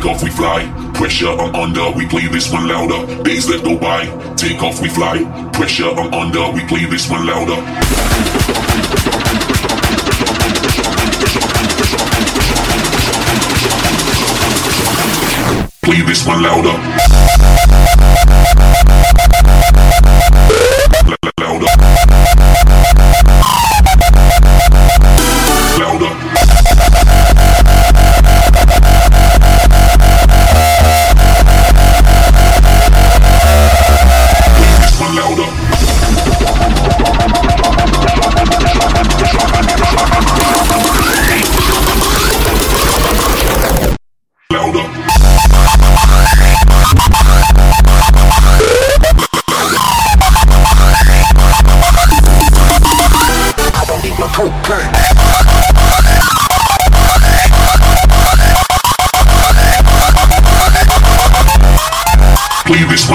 off, we fly. Pressure I'm under, we play this one louder. Days that go by, take off, we fly. Pressure I'm under, we play this one louder. Play this one louder.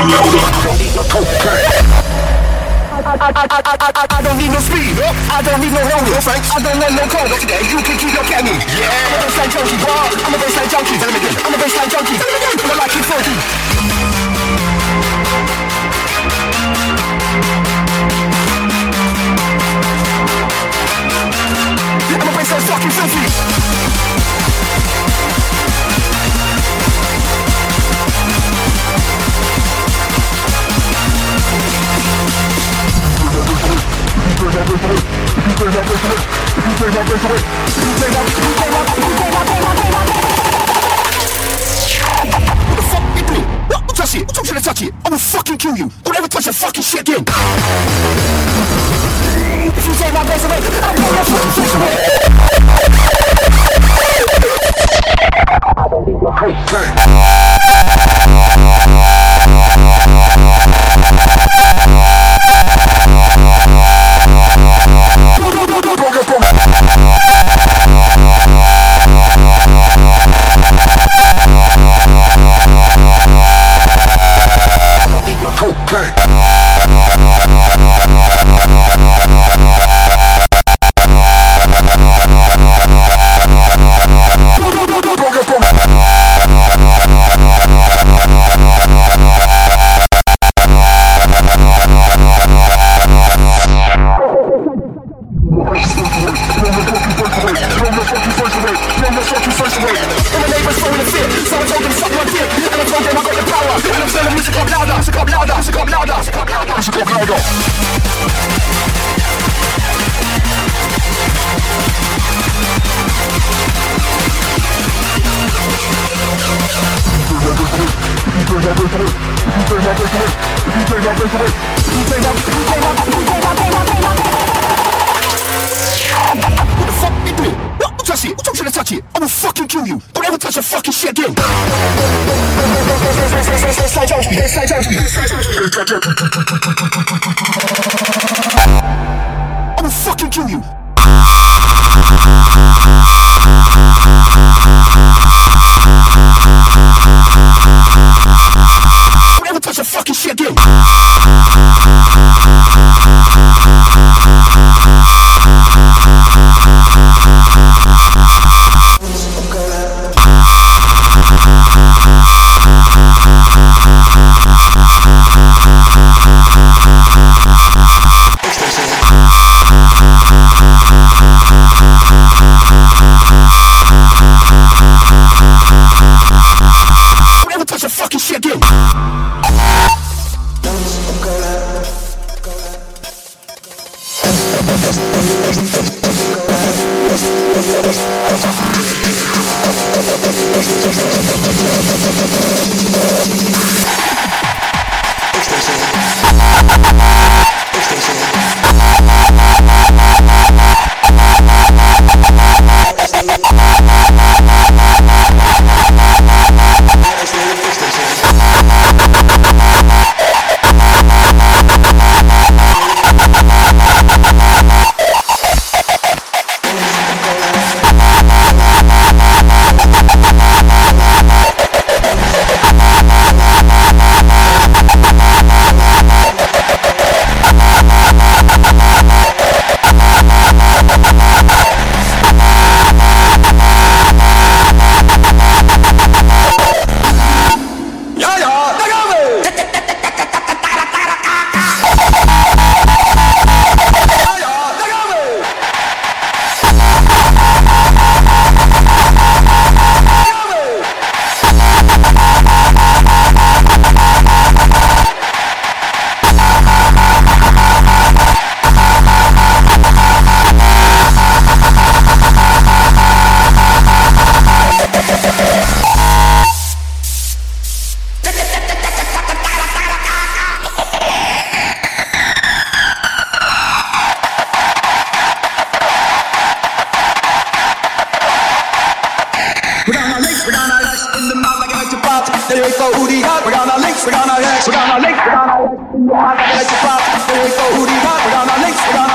One louder. I don't need no cocaine. I, I, I, I, I, I, I don't need no speed. I don't need no road. No thanks. I don't want no code. Not today. You can keep your candy. Yeah. I'm a bassline junkie, bro. I'm a bassline junkie. Tell him again. I'm a bassline junkie. Tell him again. I'm a like it funky. I'm a bassline fucking filthy. If you take my face away, blow your fucking face away. ス国内ド touch it. I will fucking kill you. Don't ever touch that fucking shit again. I will fucking kill you. We're gonna got. We got our links, we got our legs, we got our links, we got our legs. we're gonna legs, we're gonna legs. We got our legs, we.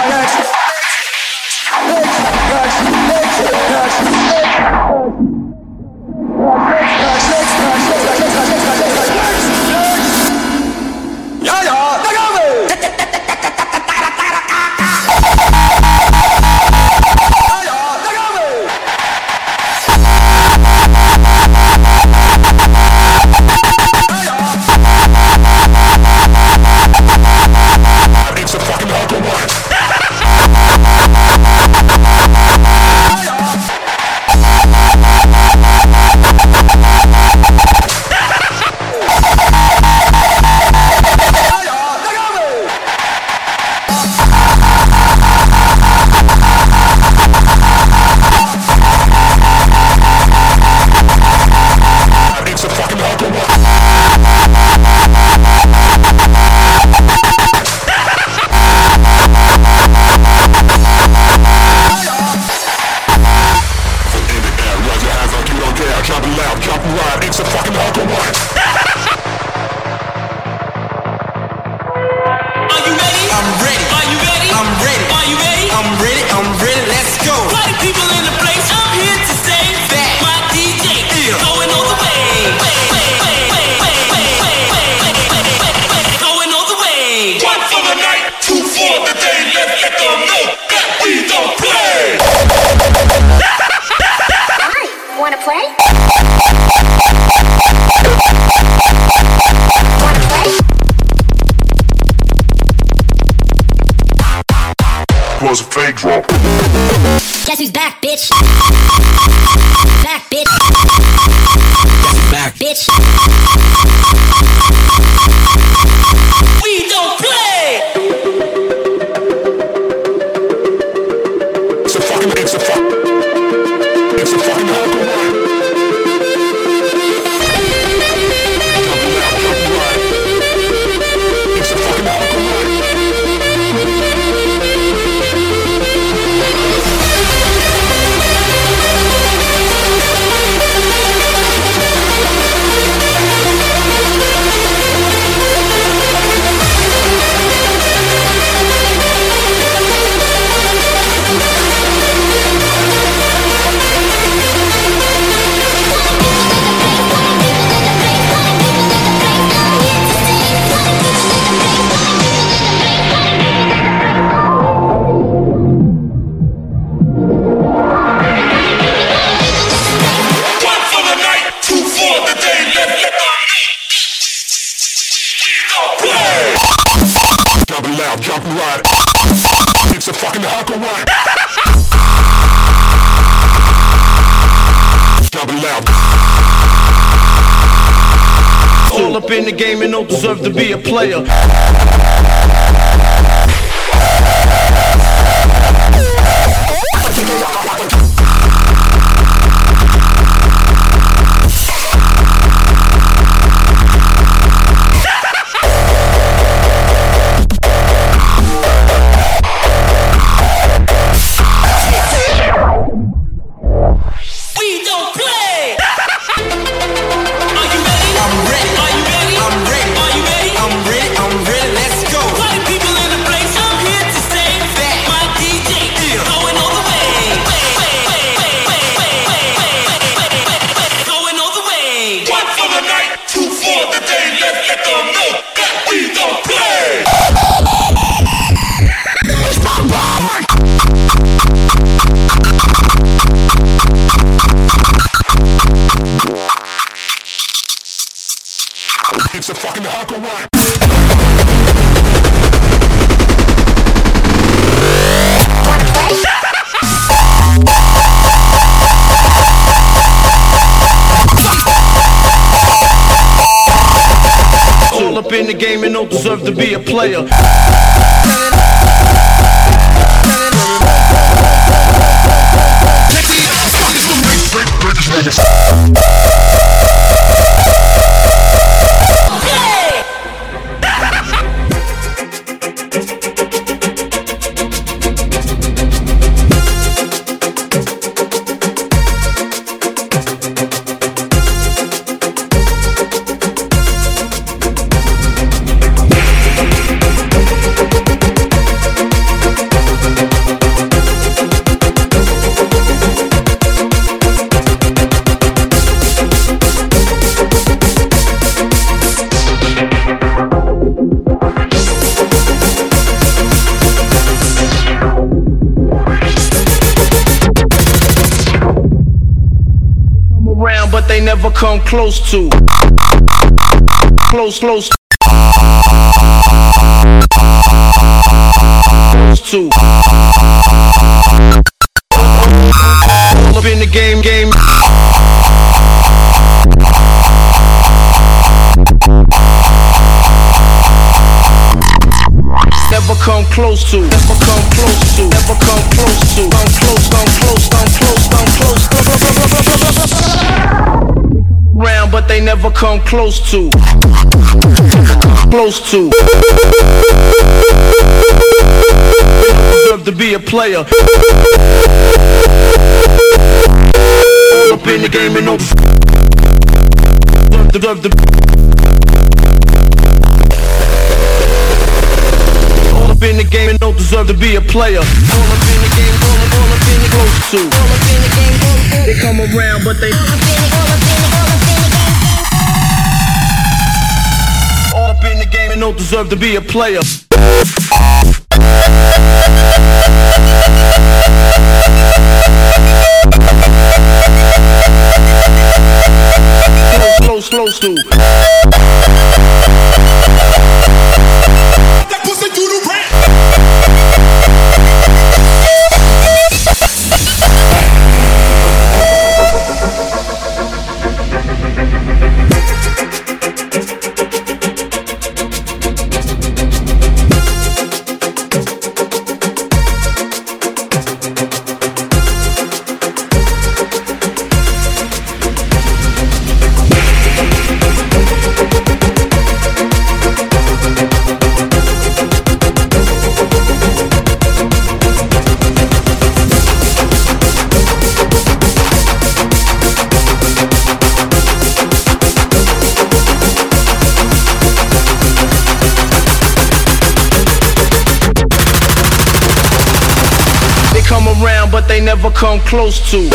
was a fake drop. Guess who's back, bitch? Back, bitch. Guess who's back, bitch. Deserve to be a player. Deserve to be a player. Close, close. Close to. All up in the game, game. Never come close to, never come close to, never come close to. Come close, come close, come close, come close. But they never come close to. Close to. Deserve to be a player. All up in the game and no. Deserve to. All up in the game and don't deserve to be a player. All up in the game, all up, all up in the close to. All up in the game, they come around, but they. Don't deserve to be a player. Close, close, close to. Around, but they never come close to.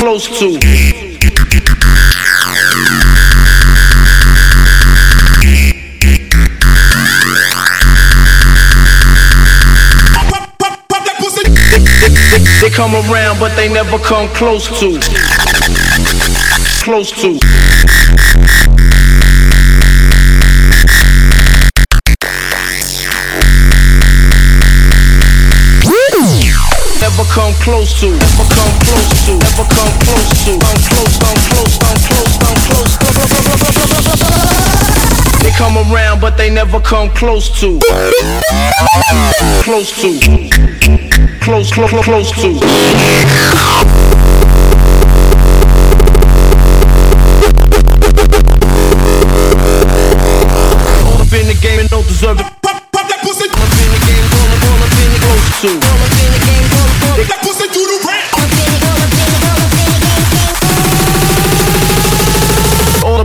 Close to. They come around, but they never come close to. Close to. Close to. Never come close to. Never come close to. Come close, come close, come close, come close. They come around, but they never come close to. Close to. Close, close, close, close to. Game and don't deserve it. Pop, pop that pussy. Up in the game, all up, up in the close to. Up in the game, all up, all up.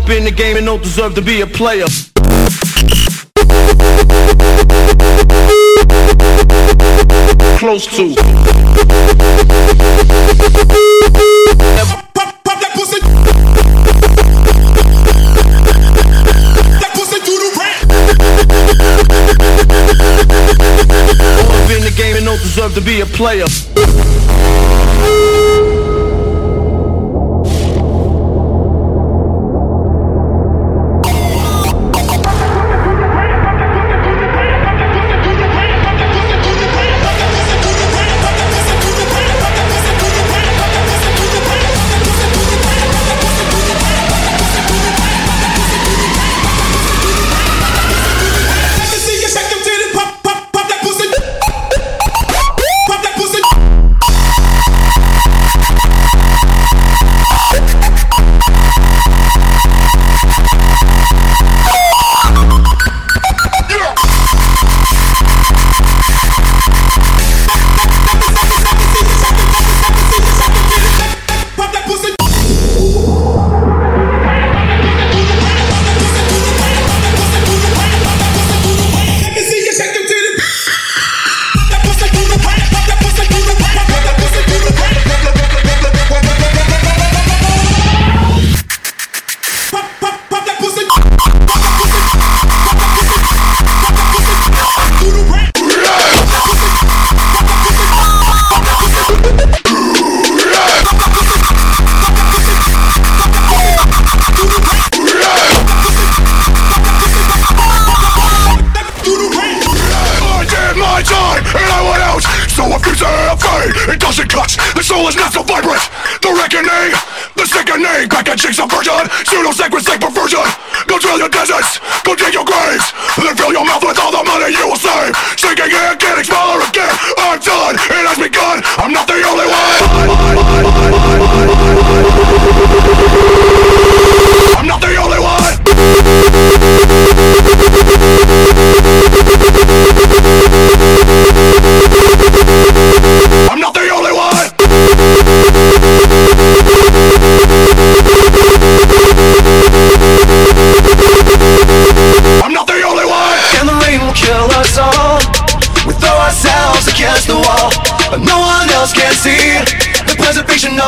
Up in the game and don't deserve to be a player. Close to. Up in the game and don't deserve to be a player.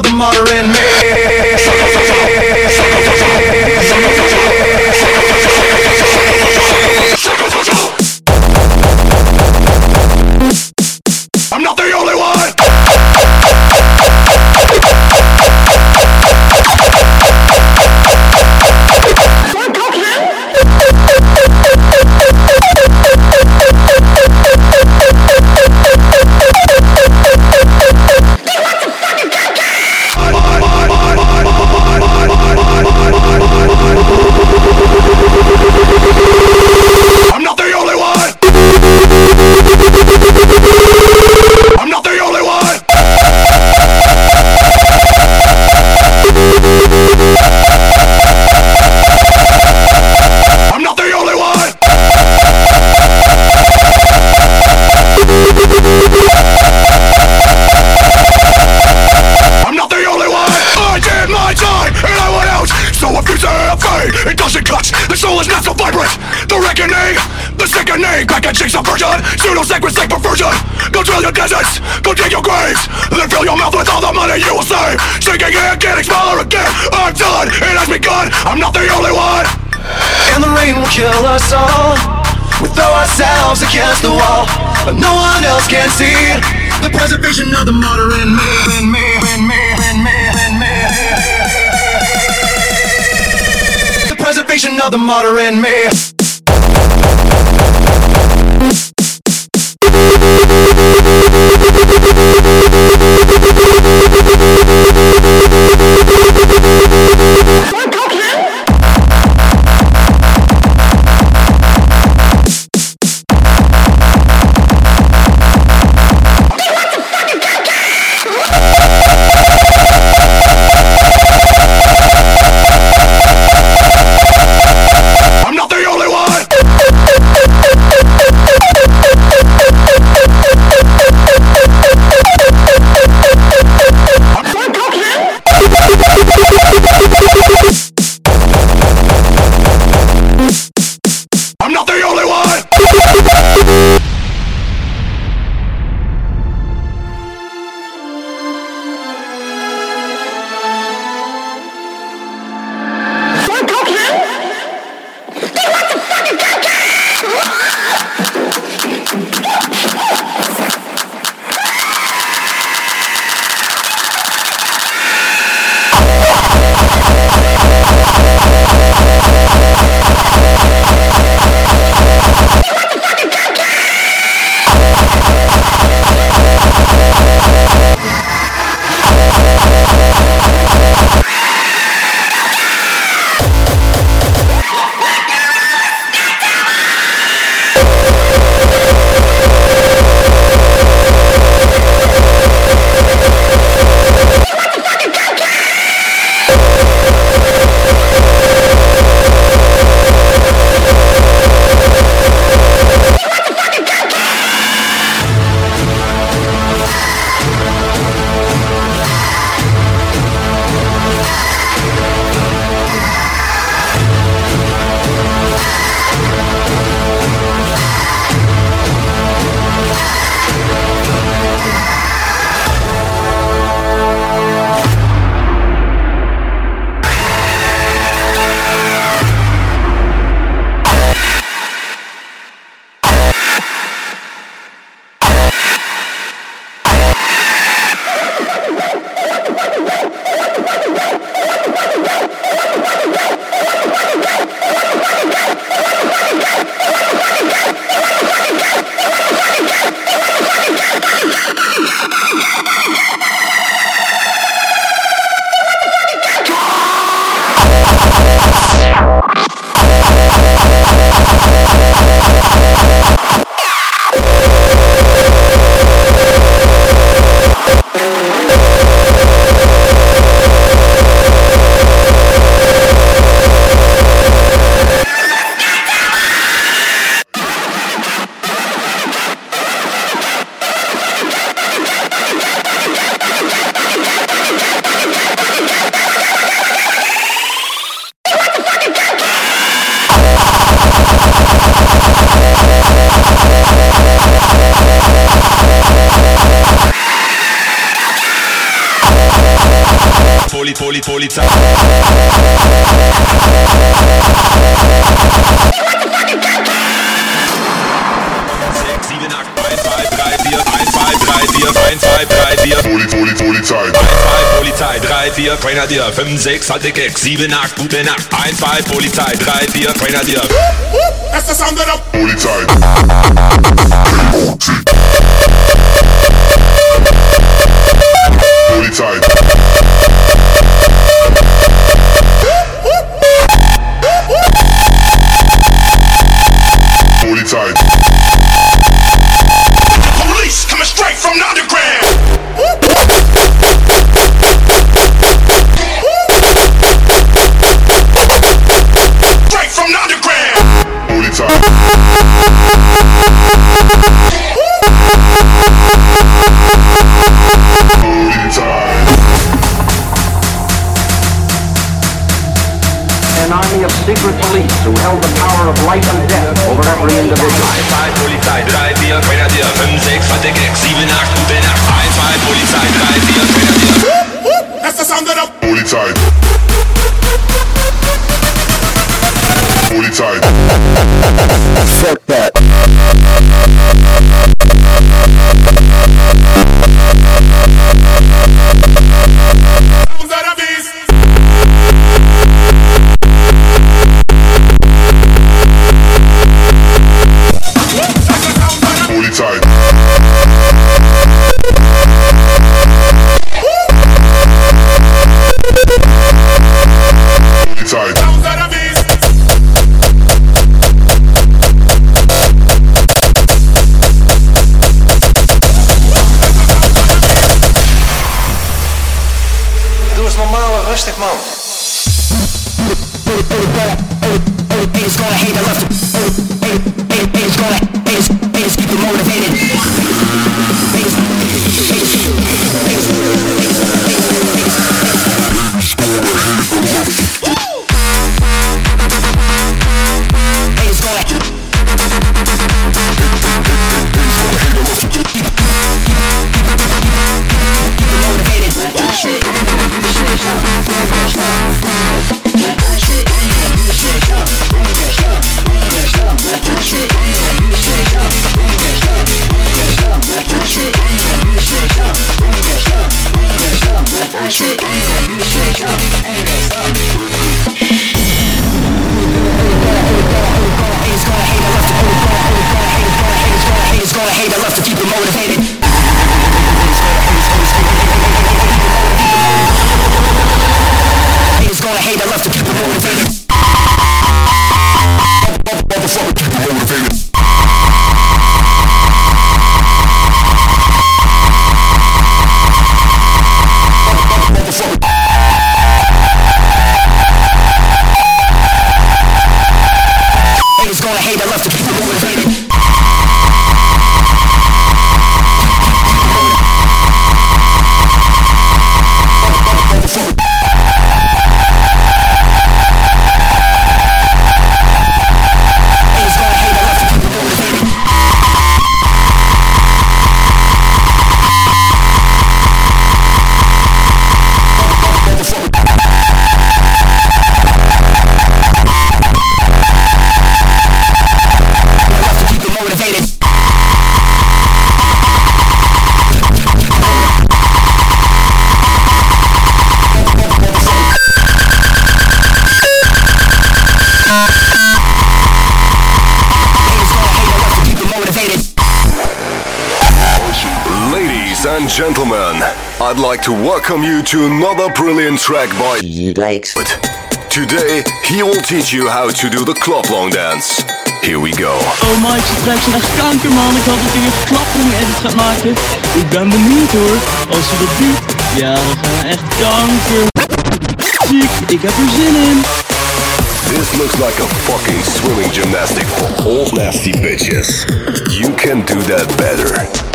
The martyr in I'm sacred state perversion. Your go dig your graves, then fill your mouth with all the money you will save. Sinking in, getting smaller again. I'm done, it has begun. I'm not the only one. And the rain will kill us all. We throw ourselves against the wall, but no one else can see the preservation of the martyr in me, in me, in me, in me, in me. The preservation of the martyr in me. Poli, Poli, Polizei. Poli, Poli, Polizei. 1, 2, Polizei, 3, 4, Grenadier, 5, 6, halte Keck, 7, 8, gute Nacht. 1, 2, Polizei, 3, 4, Grenadier. That's the sound that of the Polizei. Polizei. Polizei. police I'd like to welcome you to another brilliant track by Likes. Today, he will teach you how to do the club long dance. Here we go. Oh Mike, ze trekt zijn echt kanker man. Ik hoop dat hij een klappering edit gaat maken. Ik ben benieuwd hoor. Als hij dat doet, ja dan gaan we echt kanker. Ziek, ik heb er zin in. This looks like a fucking swimming gymnastic for old nasty bitches. You can do that better.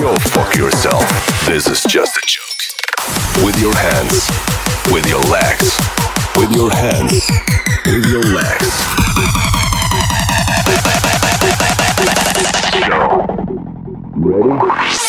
Go fuck yourself. This is just a joke. With your hands. With your legs. With your hands. With your legs. Go. Ready?